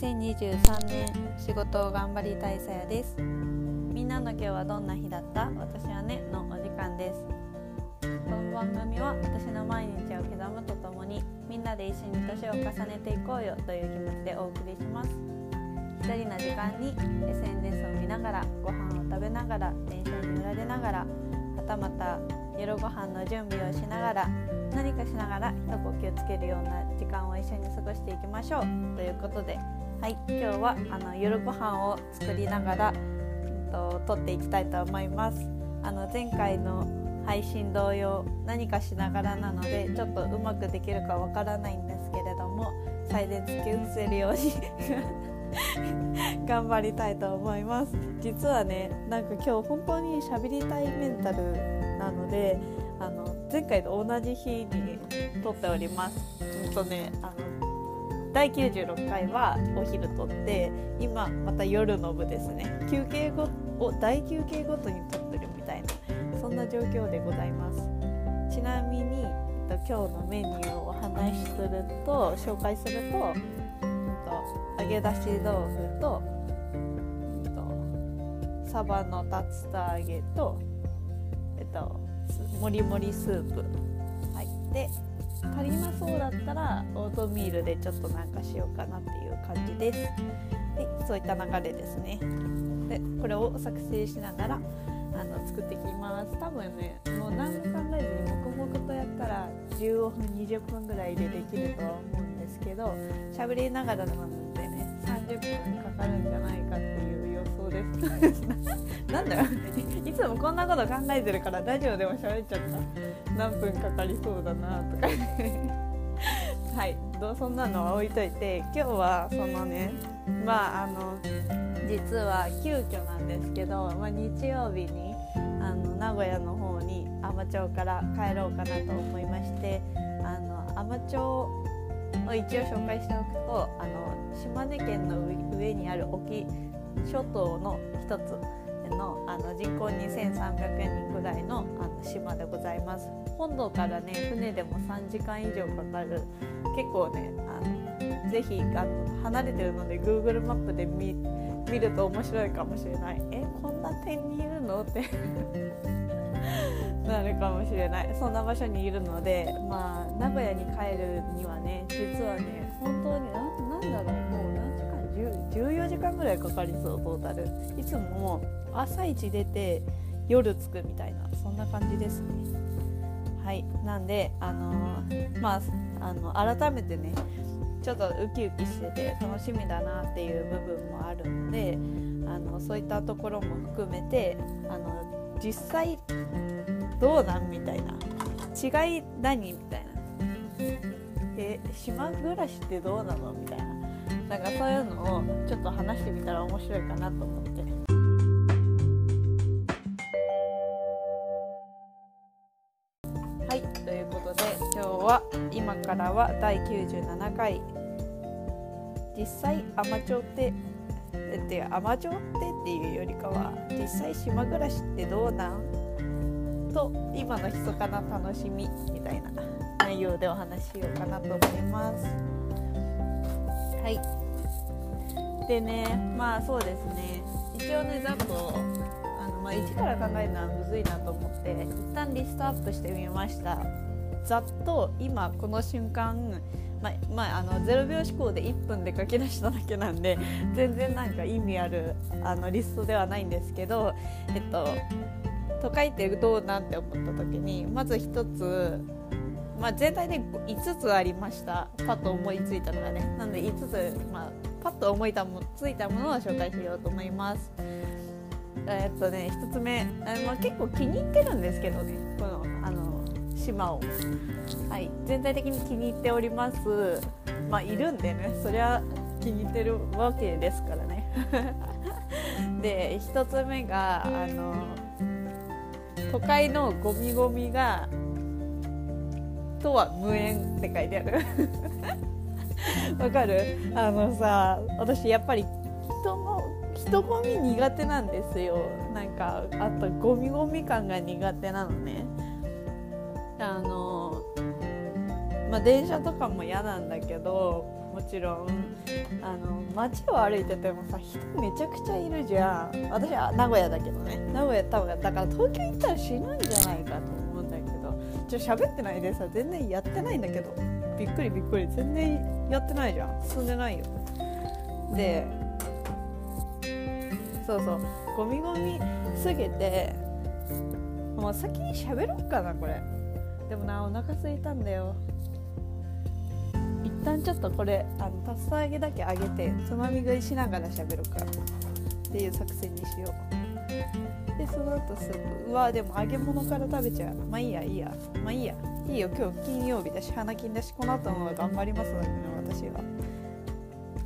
2023年仕事を頑張りたいさやです。みんなの今日はどんな日だった？私はねのお時間です。この番組は私の毎日を刻むとともにみんなで一緒に年を重ねていこうよという気持ちでお送りします。一人の時間に SNS を見ながらご飯を食べながら電車に揺られながらはたまた夜ご飯の準備をしながら何かしながら一呼吸つけるような時間を一緒に過ごしていきましょうということで、はい、今日はあの夜ご飯を作りながら、えっと、撮っていきたいと思います。あの前回の配信同様何かしながらなのでちょっとうまくできるかわからないんですけれども最善突き伏せるように 頑張りたいと思います実はねなんか今日本当に喋りたいメンタルなのであの前回と同じ日に撮っております。うんとねあの第96回はお昼撮って今また夜の部ですね。休憩後を大休憩ごとに撮ってるみたいなそんな状況でございます。ちなみにえっと今日のメニューをお話しすると紹介するとえっと揚げ出し豆腐とサバの竜田揚げとえっともりもりスープはいで足りなそうだったらオートミールでちょっとなんかしようかなっていう感じです。はいそういった流れですね。でこれを作成しながらあの作っていきます。多分ねもう何も考えずに黙々とやったら15分20分ぐらいでできるとは思うんですけど喋りながらなのでね30分かかるんじゃないかっていうです。なんだよ。いつもこんなこと考えてるからラジオでも喋っちゃった。何分かかりそうだなとか。はい。どうそんなのは置いといて今日はそのねまああの実は急遽なんですけど、まあ、日曜日にあの名古屋の方に海士町から帰ろうかなと思いましてあの海士町を一応紹介しておくとあの島根県の上にある沖諸島の一つのあの人口2300人ぐらいのあの島でございます。本土からね船でも3時間以上かかる。結構ねあのぜひあの離れてるので Google マップで見見ると面白いかもしれない。えこんな点にいるの？って。なるかもしれない。そんな場所にいるのでまあ名古屋に帰るにはね実はね本当に何だろう時間ぐらいかかりそうトータル。いつも朝一出て夜着くみたいなそんな感じですね。はい。なんであのー、まああの改めてねちょっとウキウキしてて楽しみだなっていう部分もあるのであのそういったところも含めてあの実際どうなんみたいな違い何みたいな。え島暮らしってどうなのみたいな。なんかそういうのをちょっと話してみたら面白いかなと思って。はいということで今日は今からは第97回実際海士町ってって海士町ってっていうよりかは実際島暮らしってどうなん？と今の密かな楽しみみたいな内容でお話ししようかなと思います。はいでねまあそうですね。一応ねざっとあの、まあ、一から考えるのはむずいなと思って一旦リストアップしてみました。ざっと今この瞬間まあ、まあ、あの0秒思考で1分で書き出しただけなんで全然なんか意味あるあのリストではないんですけどえっとと書いてどうなんて思った時にまず1つまあ、全体で5つありました。パッと思いついたのがね。なので5つ、まあ、パッと思いたもついたものを紹介しようと思います。えっとね1つ目あ、まあ、結構気に入ってるんですけどねこのあの島を、はい、全体的に気に入っております。まあいるんでねそりゃ気に入ってるわけですからね。で1つ目があの都会のゴミゴミがとは無縁って書いてある。わかる？あのさ私やっぱり人の人混み苦手なんですよ。なんかあとゴミゴミ感が苦手なのね。あのまあ電車とかも嫌なんだけどもちろんあの街を歩いててもさ人めちゃくちゃいるじゃん。私は名古屋だけどね。名古屋多分だから東京行ったら死ぬんじゃないかと思うんだけど。ちょっと喋ってないでさ全然やってないんだけど。びっくりびっくり全然やってないじゃん。進んでないよ。でそうそう。ゴミゴミすぎてもう先に喋ろうかなこれ。でもなお腹すいたんだよ。一旦ちょっとこれあのパスタ揚げだけ揚げてつまみ食いしながら喋ろうか。っていう作戦にしよう。でその後スープうわでも揚げ物から食べちゃう。まあいいやいいや。まあいいや。いいよ今日金曜日だし花金だしこの後の頑張りますのでね私は。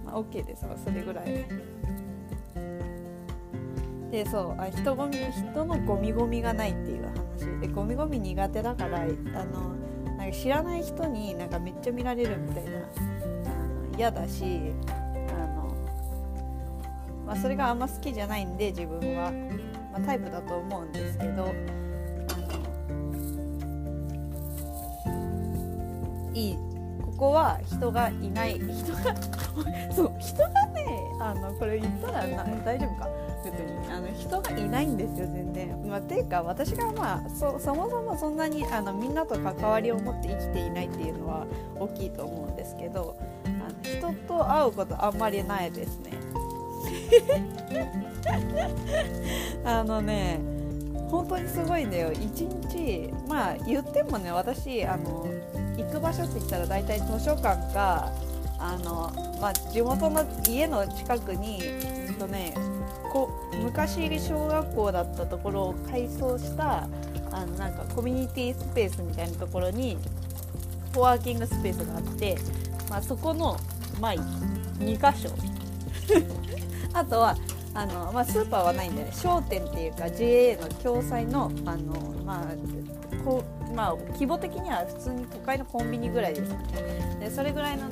まあ OK ですそれぐらい。でそうあ人ゴミ人のゴミゴミがないっていう話。でゴミゴミ苦手だからあのなんか知らない人になんかめっちゃ見られるみたいな嫌だしあの、まあ、それがあんま好きじゃないんで自分は、まあ、タイプだと思うんですけどいい。ここは人がいない。人が そう人がねあのこれ言ったらな大丈夫か？別に。あの人がいないんですよ全然。まあ、ていうか私がまあそそもそもそんなにあのみんなと関わりを持って生きていないっていうのは大きいと思うんですけどあの人と会うことあんまりないですね。あのね本当にすごいんだよ。1日まあ言ってもね私あの行く場所って言ったら大体図書館かあの、まあ、地元の家の近くに、えっとね、こ昔小学校だったところを改装したあのなんかコミュニティスペースみたいなところにコワーキングスペースがあって、まあ、そこの、まあ、2箇所。あとはあの、まあ、スーパーはないんで、ね、商店っていうか JA の共済のあの、まあこうまあ、規模的には普通に都会のコンビニぐらいですね。でそれぐらいの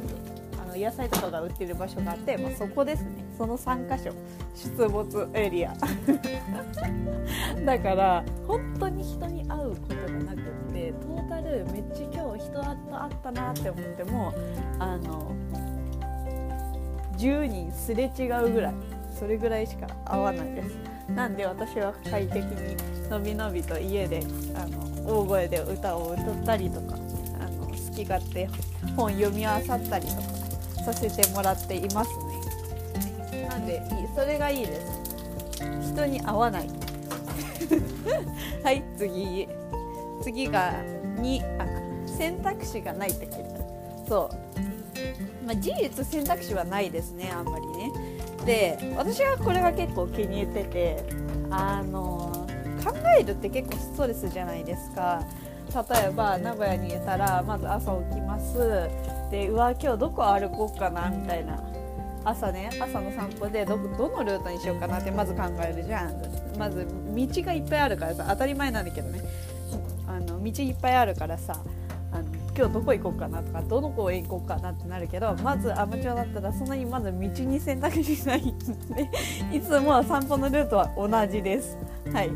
の野菜とかが売ってる場所があって、まあ、そこですね。その3箇所出没エリア。だから本当に人に会うことがなくってトータルめっちゃ今日人と会ったなって思ってもあの10人すれ違うぐらい。それぐらいしか会わないです。なんで私は快適にのびのびと家であの大声で歌を歌ったりとかあの好き勝手本読み漁ったりとかさせてもらっていますね。なんでそれがいいです。人に会わない。はい次。次が2あ選択肢がないって書いてあるそう、まあ、事実選択肢はないですねあんまりね。で私はこれが結構気に入っててあの考えるって結構ストレスじゃないですか。例えば名古屋にいたらまず朝起きます。でうわ今日どこ歩こうかなみたいな。朝ね朝の散歩でどどのルートにしようかなってまず考えるじゃん。まず道がいっぱいあるからさ当たり前なんだけどね。あの道いっぱいあるからさ今日どこ行こうかなとかどの公園行こうかなってなるけどまずアマチュアだったらそんなにまず道に選択しないで いつも散歩のルートは同じです。はい、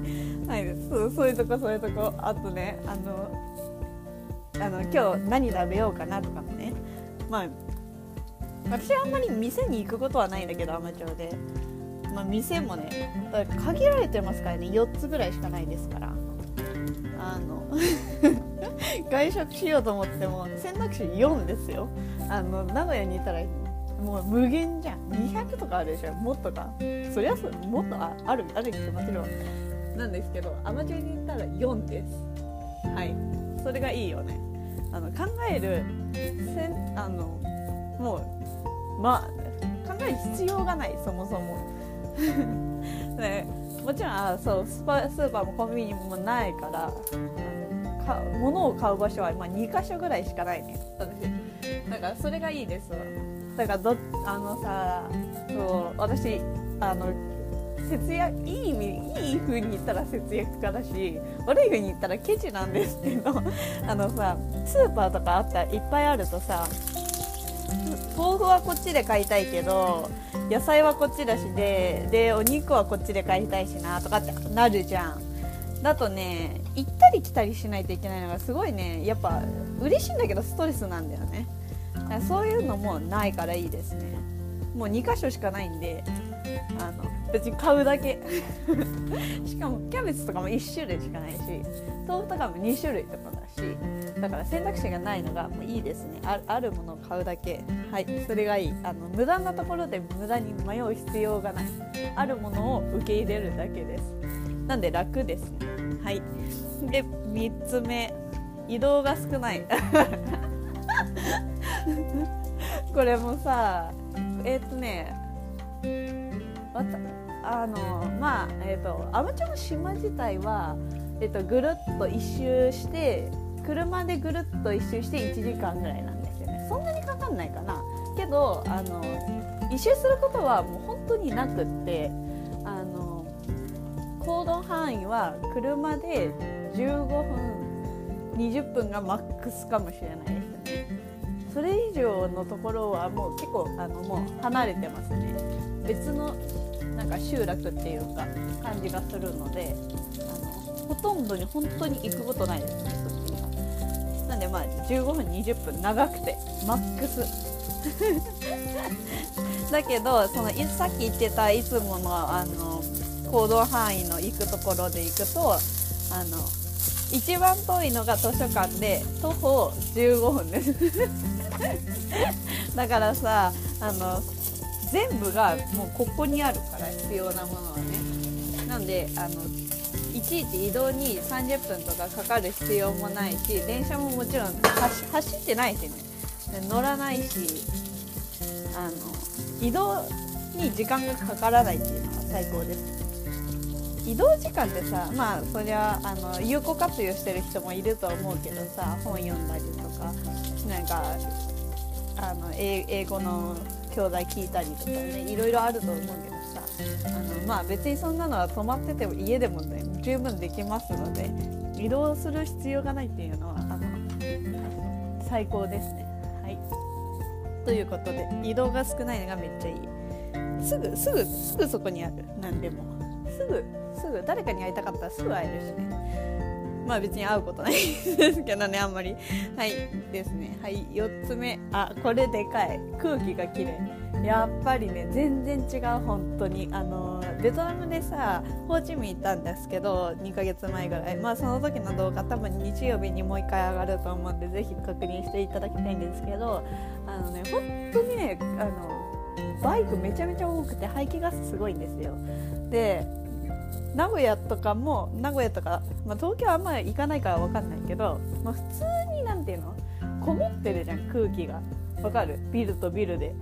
はい、そうそういうとこそういうとこ。あとねあのあの今日何食べようかなとかもね。まあ私はあんまり店に行くことはないんだけどアマチュアで、まあ、店もね限られてますからね。4つぐらいしかないですから。あの 外食しようと思っても選択肢4ですよ。あの名古屋にいたらもう無限じゃん。200とかあるでしょもっとか。そりゃそもっとああるあるってもちろんなんですけどアマチュアに行ったら4です。はい。それがいいよね。あの考えるせんあのもうまあ考える必要がないそもそも。ね、もちろんあそうスパスーパーもコンビニもないからか物を買う場所は、まあ、2箇所ぐらいしかないね。私だからそれがいいですだからどあのさそう私あの節約いい意味いい風に言ったら節約家だし悪い風に言ったらケチなんですけどあのさスーパーとかあったらいっぱいあるとさ豆腐はこっちで買いたいけど野菜はこっちだしででお肉はこっちで買いたいしなとかってなるじゃん。だとね行ったり来たりしないといけないのがすごいねやっぱ嬉しいんだけどストレスなんだよね。だそういうのもないからいいですね。もう2箇所しかないんであの別に買うだけ。しかもキャベツとかも1種類しかないし豆腐とかも2種類とかだしだから選択肢がないのがもういいですね。あるものを買うだけ。はい。それがいい。あの無駄なところで無駄に迷う必要がない。あるものを受け入れるだけです。なんで楽ですね。はい。で3つ目。移動が少ない。これもさえっ、とねあのまあえっ、ー、とアマチュアの島自体は、えーと、ぐるっと一周して車でぐるっと一周して1時間ぐらいなんですよね。そんなにかかんないかな。けどあの一周することはもう本当になくってあの行動範囲は車で15分20分がマックスかもしれないですね。それ以上のところはもう結構あのもう離れてますね。別のなんか集落っていうか感じがするのであのほとんどに本当に行くことないです。ねそっちにはなんでまあ15分20分長くてマックス。だけどそのさっき言ってたいつものあの行動範囲の行くところで行くとあの一番遠いのが図書館で徒歩15分です。だからさあの全部がもうここにあるから必要なものはね。なんであのいちいち移動に30分とかかかる必要もないし電車ももちろん走ってないしね。乗らないしあの移動に時間がかからないっていうのは最高です。移動時間ってさまあそりゃあの有効活用してる人もいると思うけどさ本読んだりとかなんかあの英語の教材聞いたりとかねいろいろあると思うけどさ。あのまあ別にそんなのは泊まってても家でもね十分できますので移動する必要がないっていうのはあの最高ですね。はい。ということで移動が少ないのがめっちゃいい。すぐすぐすぐそこにある。何でも。すぐすぐ誰かに会いたかったらすぐ会えるしね。まあ別に会うことないですけどねあんまり。はい。ですね。はい。4つ目。あこれでかい。空気がきれいやっぱりね全然違う本当に。あのベトナムでさホーチミン行ったんですけど2ヶ月前ぐらい。まあその時の動画多分日曜日にもう1回上がると思うんでぜひ確認していただきたいんですけどあのね本当にねあのバイクめちゃめちゃ多くて排気ガスすごいんですよ。で名古屋とかも名古屋とか、まあ、東京あんま行かないから分かんないけど、まあ、普通に何ていうのこもってるじゃん空気が。分かる？ビルとビルで。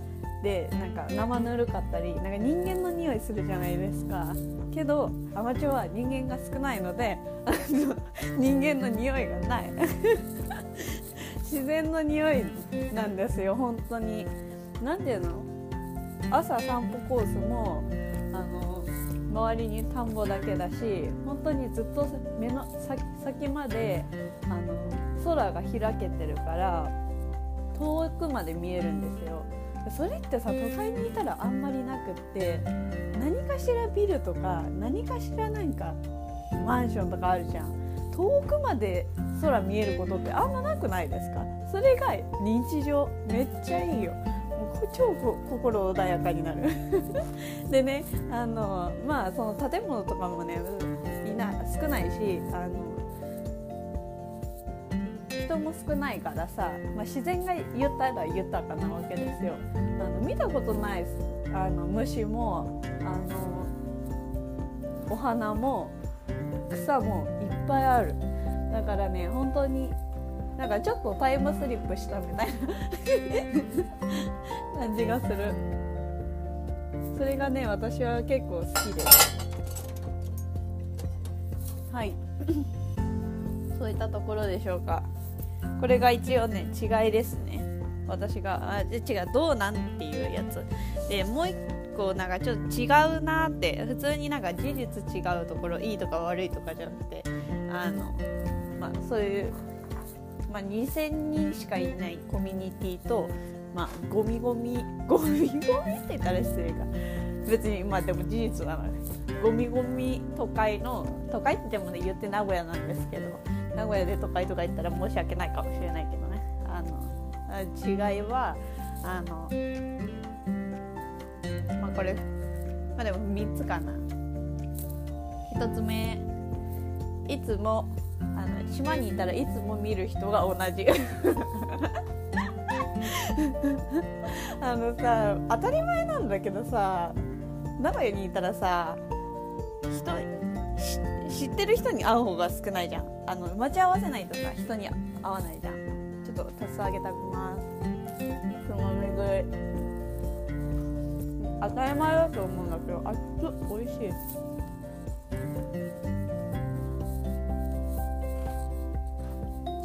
でなんか生ぬるかったりなんか人間の匂いするじゃないですか。けどアマチュアは人間が少ないので人間の匂いがない。自然の匂いなんですよ本当に。何ていうの？朝散歩コースもあの周りに田んぼだけだし本当にずっと目の先まであの空が開けてるから遠くまで見えるんですよ。それってさ都会にいたらあんまりなくって何かしらビルとか何かしらなんかマンションとかあるじゃん。遠くまで空見えることってあんまなくないですか？それが日常。めっちゃいいよ。超心穏やかになる。でねあのまあその建物とかもねいな少ないしあの人も少ないからさ、まあ、自然が豊ら豊かなわけですよ。あの見たことないあの虫もあのお花も草もいっぱいある。だからね本当になんかちょっとタイムスリップしたみたいな感じがする。それがね私は結構好きです。はい。そういったところでしょうか。これが一応ね違いですね。私があ違うどうなんっていうやつ。でもう一個なんかちょっと違うなって。普通になんか事実違うところいいとか悪いとかじゃなくてあのまあそういうまあ、2000人しかいないコミュニティと、まあ、ゴミゴミゴミゴミって言ったら失礼か。別にまあでも事実なのゴミゴミ都会の都会ってもね言って名古屋なんですけど名古屋で都会とか言ったら申し訳ないかもしれないけどね。あの違いはあのまあこれまあでも3つかな。1つ目いつもあの島にいたらいつも見る人が同じ。あのさ当たり前なんだけどさ名古屋にいたらさ知ってる人に会う方が少ないじゃん。あの待ち合わせないとさ人に会わないじゃん。ちょっとたすあげたくます。つまみ食い当たり前だと思うんだけどあっつ美味しい。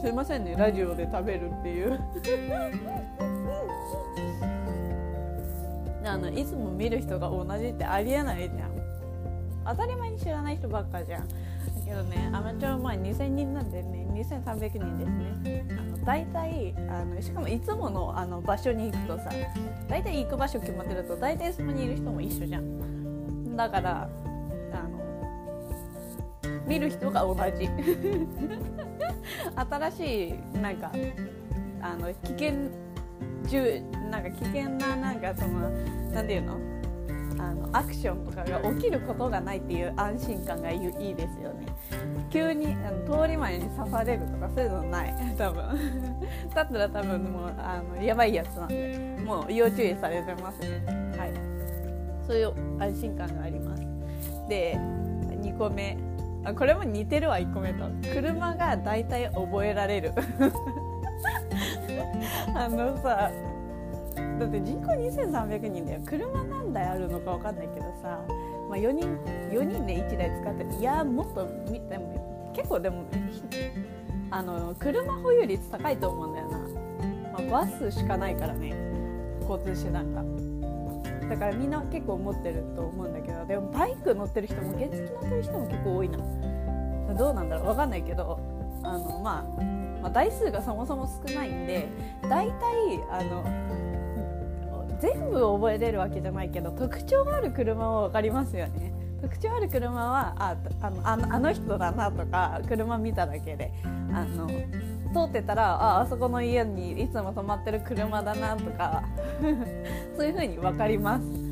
すいませんねラジオで食べるっていう。あのいつも見る人が同じってありえないじゃん。当たり前に知らない人ばっかじゃん。だけどねアマチュア前2000人なんでね2300人ですね。あの大体あのしかもいつものあの場所に行くとさ大体行く場所決まってると大体そこにいる人も一緒じゃん。だからあの見る人が同じ 新しいなんかあの危険なんか危険ななんかその何て言うの？あのアクションとかが起きることがないっていう安心感がいいですよね。急にあの通り魔に刺されるとかそういうのない。多分。だったら多分もうあのやばいやつなんで。もう要注意されてますね。はい。そういう安心感があります。で2個目。あこれも似てるわ1個目と。車が大体覚えられる。あのさだって人口2300人だよ。車何台あるのか分かんないけどさ、まあ、4人4人で1台使っていやもっとでも結構でもあの車保有率高いと思うんだよな、まあ、バスしかないからね。交通手段が。だからみんな結構持ってると思うんだけどでもバイク乗ってる人も原付乗ってる人も結構多いな。どうなんだろう分かんないけどあの、まあ、まあ台数がそもそも少ないんで大体あの全部覚えれるわけじゃないけど特徴がある車は分かりますよね。特徴ある車はああのあのあの人だなとか車見ただけであの通ってたらああそこの家にいつも止まってる車だなとか そういう風に分かります。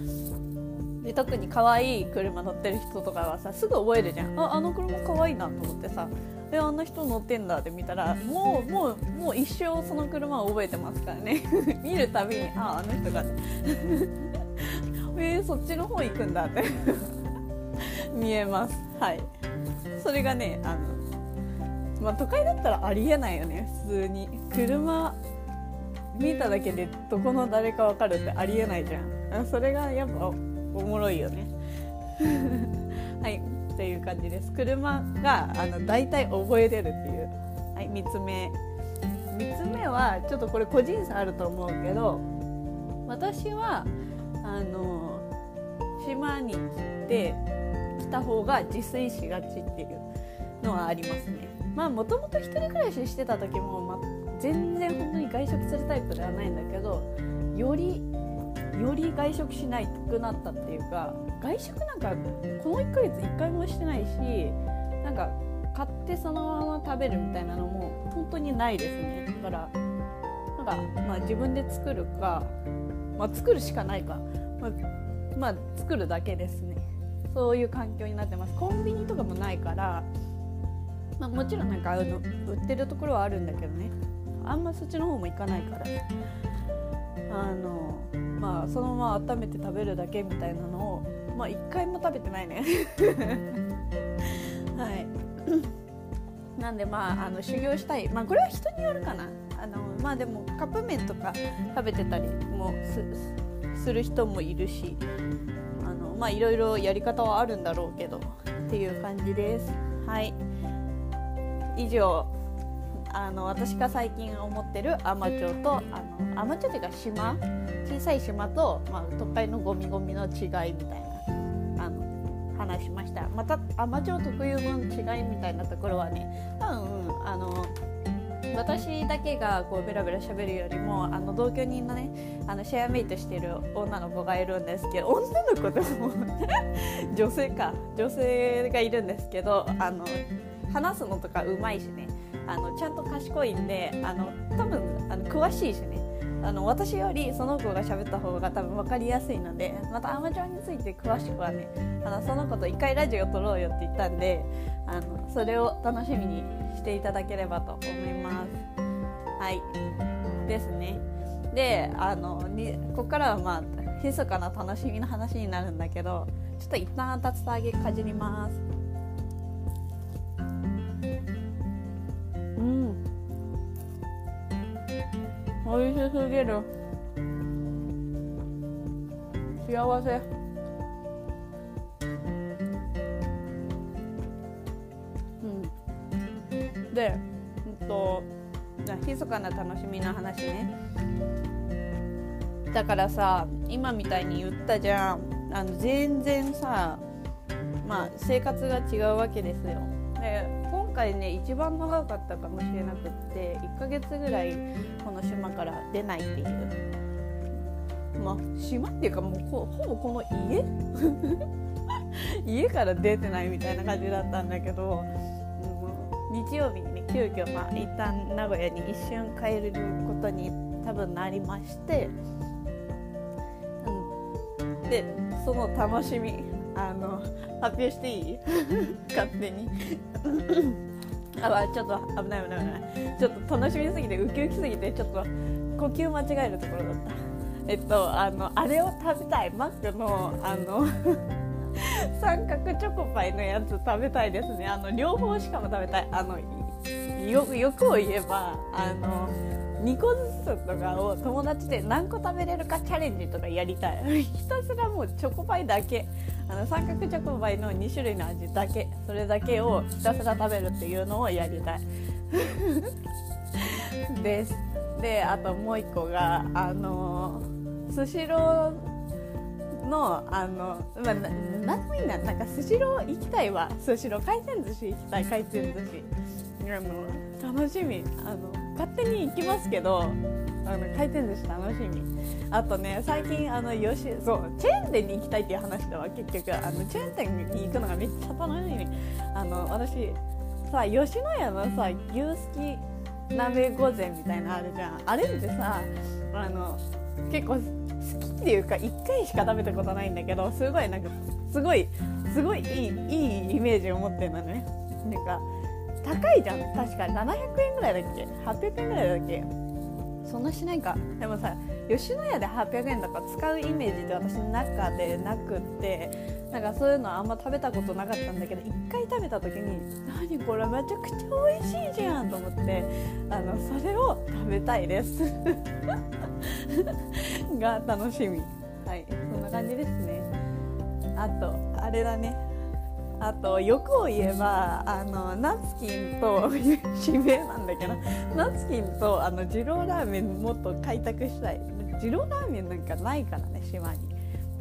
で特に可愛い車乗ってる人とかはさすぐ覚えるじゃん。ああの車可愛いなと思ってさえあんな人乗ってんだって見たらもうもうもう一生その車を覚えてますからね。見るたびにあああの人が えー、そっちの方行くんだって。見えます。はい。それがねあのまあ都会だったらありえないよね。普通に。車見ただけでどこの誰か分かるってありえないじゃん。それがやっぱおもろいよね。はいという感じです。車があの大体覚えれるっていう、はい、3つ目。3つ目はちょっとこれ個人差あると思うけど私はあの島に来て来た方が自炊しがちっていうのはありますね。まあもともと1人暮らししてた時も、まあ、全然本当に外食するタイプではないんだけどよりより外食しないくなったっていうか外食なんかこの1ヶ月1回もしてないしなんか買ってそのまま食べるみたいなのも本当にないですね。だからなんかまあ自分で作るか、まあ、作るしかないか、まあ、まあ、作るだけですね。そういう環境になってます。コンビニとかもないから、まあ、もちろんなんかあの売ってるところはあるんだけどね。あんまそっちの方も行かないから。あのまあそのまま温めて食べるだけみたいなのをまあ1回も食べてないね。はい。なんでまああの修行したい。まあこれは人によるかな。あのまあでもカップ麺とか食べてたりもする人もいるしあのまあいろいろやり方はあるんだろうけどっていう感じです。はい。以上あの私が最近思ってる海士町とあの海士町っていうか島小さい島と、まあ、都会のゴミゴミの違いみたいなあの話しました。また海士町特有の違いみたいなところはね多分あの私だけがこうベラベラ喋るよりもあの同居人のねあのシェアメイトしてる女の子がいるんですけど女の子でも 女性か女性がいるんですけどあの話すのとかうまいしねあのちゃんと賢いんであの多分あの詳しいしねあの私よりその子が喋った方が多分分かりやすいのでまたアマチュアについて詳しくはねあのその子と一回ラジオ撮ろうよって言ったんであのそれを楽しみにしていただければと思います。はいですね。であのにここからはまあ密かな楽しみの話になるんだけどちょっと一旦竜田揚げかじります。うん美味しすぎる。幸せ。うん。でうんと密かな楽しみの話ね。だからさ今みたいに言ったじゃん。あの全然さまあ生活が違うわけですよ。で回ね一番長かったかもしれなくって1ヶ月ぐらいこの島から出ないっていう。まあ島っていうかもうほぼこの家？家から出てないみたいな感じだったんだけど、うん、日曜日にね急遽まあ一旦名古屋に一瞬帰ることに多分なりまして、うん、でその楽しみあの発表していい？勝手に。あちょっと危ない危ない危ない。ちょっと楽しみすぎてウキウキすぎてちょっと呼吸間違えるところだった。えっとあのあれを食べたいマックのあの 三角チョコパイのやつ食べたいですね。あの両方しかも食べたい。あの欲を言えばあの2個ずつとかを友達で何個食べれるかチャレンジとかやりたい。ひたすらもうチョコパイだけあの三角チョコパイの2種類の味だけそれだけをひたすら食べるっていうのをやりたい。です。であともう1個があのスシローのあの、まあ、ななんでもいいな。なんかスシロー行きたいわ。スシロー回転寿司行きたい。回転寿司。あの楽しみ。あの勝手に行きますけどあの回転寿司楽しみ。あとね最近あのよしそうチェーン店に行きたいっていう話だわ。結局あのチェーン店に行くのがめっちゃ楽しみ。あの私さ吉野家のさ牛すき鍋御膳みたいなのあるじゃん。あれってさあの結構好きっていうか1回しか食べたことないんだけどすごいなんかすごいすごいいいいいイメージを持ってるのね。なんか高いじゃん。確か700円ぐらいだっけ？800円ぐらいだっけ？そんなしないか。でもさ吉野家で800円とか使うイメージって私の中でなくってなんかそういうのあんま食べたことなかったんだけど1回食べた時に何これめちゃくちゃ美味しいじゃんと思ってあのそれを食べたいです。が楽しみ。はいそんな感じですね。あとあれだね。あと欲を言えばあのナツキンと 指名なんだけどナツキンとあの二郎ラーメンもっと開拓したい。二郎ラーメンなんかないからね島に。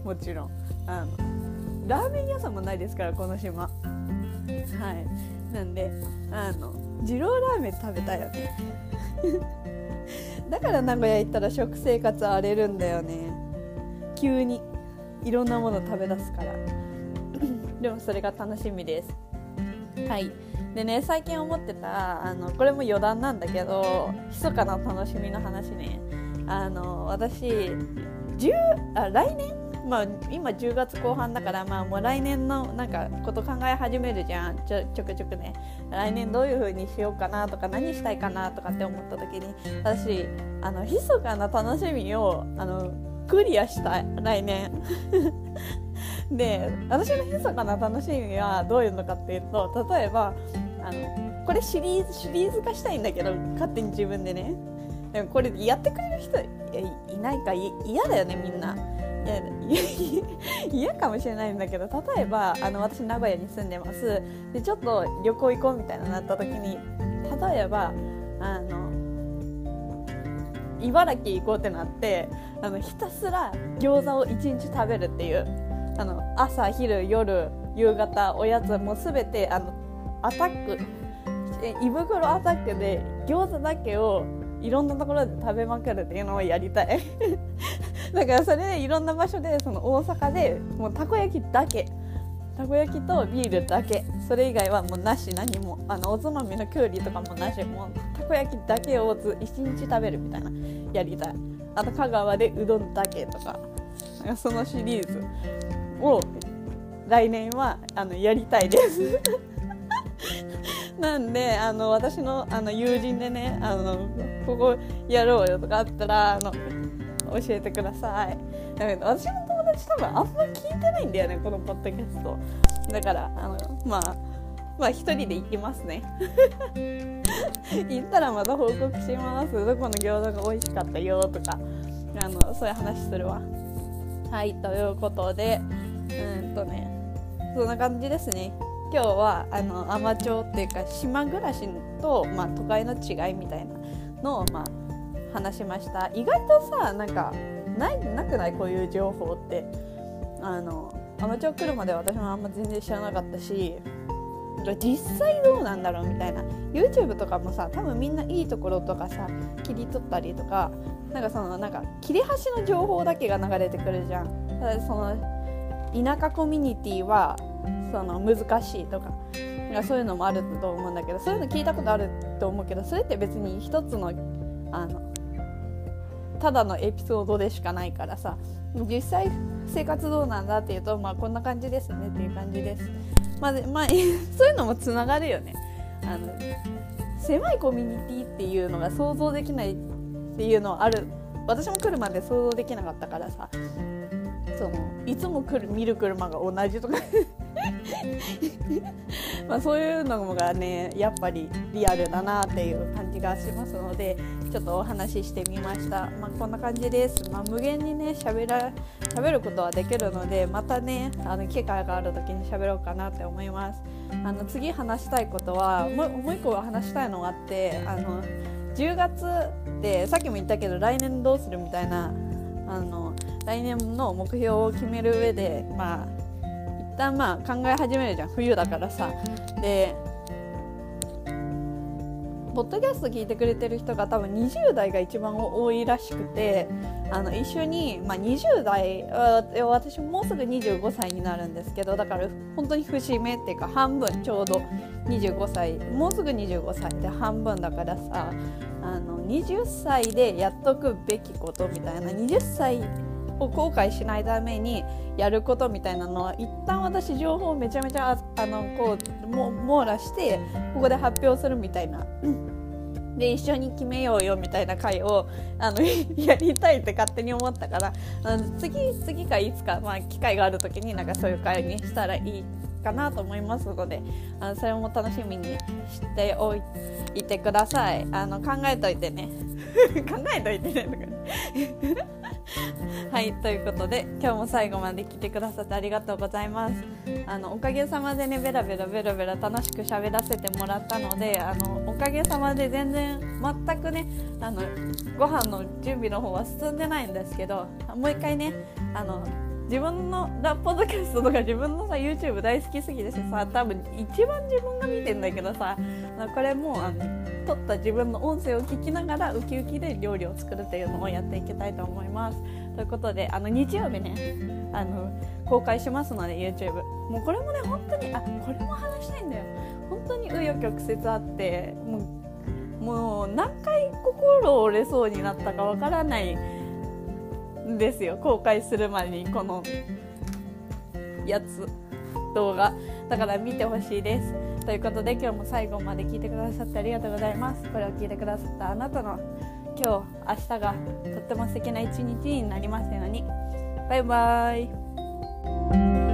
もちろん。あのラーメン屋さんもないですからこの島。はい。なんであの二郎ラーメン食べたいよね。だから名古屋行ったら食生活荒れるんだよね。急に。いろんなもの食べ出すから。でもそれが楽しみです。はい。でね最近思ってたあのこれも余談なんだけど密かな楽しみの話ね。あの私10あ来年？まあ、今10月後半だから、まあ、もう来年のなんかこと考え始めるじゃん。ちょちょくちょくね。来年どういう風にしようかなとか何したいかなとかって思った時に私あの密かな楽しみをあのクリアしたい。来年。で私の密かな楽しみはどういうのかっていうと例えばあのこれシリーズシリーズ化したいんだけど勝手に自分でね。でもこれやってくれる人いないか嫌だよねみんな。嫌かもしれないんだけど例えばあの私名古屋に住んでます。でちょっと旅行行こうみたいななった時に例えばあの茨城行こうってなってあのひたすら餃子を1日食べるっていうあの朝昼夜夕方おやつもう全てあのアタック胃袋アタックで餃子だけをいろんなところで食べまくるっていうのをやりたい。だからそれでいろんな場所でその大阪でもうたこ焼きだけたこ焼きとビールだけそれ以外はもうなし何もあのおつまみのきゅうりとかもなしもうこ焼きだけを1日食べるみたいなやりたい。あと香川でうどんだけとか。なんかそのシリーズを来年はあのやりたいです。なんであの私のあの友人でねあのここやろうよとかあったらあの教えてください。だけど私の友達多分あんま聞いてないんだよねこのポッドキャスト。だからあのまあまあ一人で行きますね。行ったらまた報告します。どこの餃子が美味しかったよとかあのそういう話するわ。はいということでうんとねそんな感じですね。今日はあの海士町っていうか島暮らしと、まあ、都会の違いみたいなのを、まあ、話しました。意外とさなんかないなくない？こういう情報って。あの海士町来るまで私もあんま全然知らなかったし。実際どうなんだろうみたいな YouTube とかもさ多分みんないいところとかさ切り取ったりとかなんかそのなんか切れ端の情報だけが流れてくるじゃん。だその田舎コミュニティはその難しいとかそういうのもあると思うんだけどそういうの聞いたことあると思うけどそれって別に一つのあのただのエピソードでしかないからさ実際生活どうなんだっていうとまあこんな感じですねっていう感じです。まあ、まあ、そういうのもつながるよね。あの狭いコミュニティっていうのが想像できないっていうのはある。私も来るまで想像できなかったからさ。そのいつも来る見る車が同じとか。まあそういうのがねやっぱりリアルだなっていう感じがしますのでちょっとお話ししてみました、まあ、こんな感じです、まあ、無限にね喋ら喋ることはできるのでまたねあの機会がある時に喋ろうかなって思います。あの次話したいことはもう一個話したいのがあってあの10月でさっきも言ったけど来年どうするみたいなあの来年の目標を決める上でまあ旦まあ考え始めるじゃん冬だからさ。でポッドキャスト聞いてくれてる人が多分20代が一番多いらしくてあの一緒に、まあ、20代私もうすぐ25歳になるんですけどだから本当に節目っていうか半分ちょうど25歳もうすぐ25歳で半分だからさあの20歳でやっとくべきことみたいな20歳を後悔しないためにやることみたいなのは一旦私情報をめちゃめちゃあのこうも網羅してここで発表するみたいな。で一緒に決めようよみたいな会をあの やりたいって勝手に思ったから。次次かいつか、まあ、機会がある時になんかそういう会にしたらいいかなと思いますのであのそれも楽しみにしておいてください。あの考えといてね。考えといてねとか はいということで今日も最後まで来てくださってありがとうございます。あのおかげさまでねベラベラベラベラ楽しく喋らせてもらったのであのおかげさまで全然全くねあのご飯の準備の方は進んでないんですけどもう一回ねあの自分のラポッドキャストとか自分のさ YouTube 大好きすぎてさ多分一番自分が見てんだけどさこれもうあの撮った自分の音声を聞きながらウキウキで料理を作るっていうのをやっていきたいと思います。ということであの日曜日ねあの公開しますので YouTube もうこれもね本当にあこれも話したいんだよ。本当に紆余曲折あってもうもう何回心折れそうになったかわからないんですよ。公開するまでにこのやつ動画。だから見てほしいです。ということで今日も最後まで聞いてくださってありがとうございます。これを聞いてくださったあなたの今日明日がとっても素敵な一日になりますように。バイバーイ。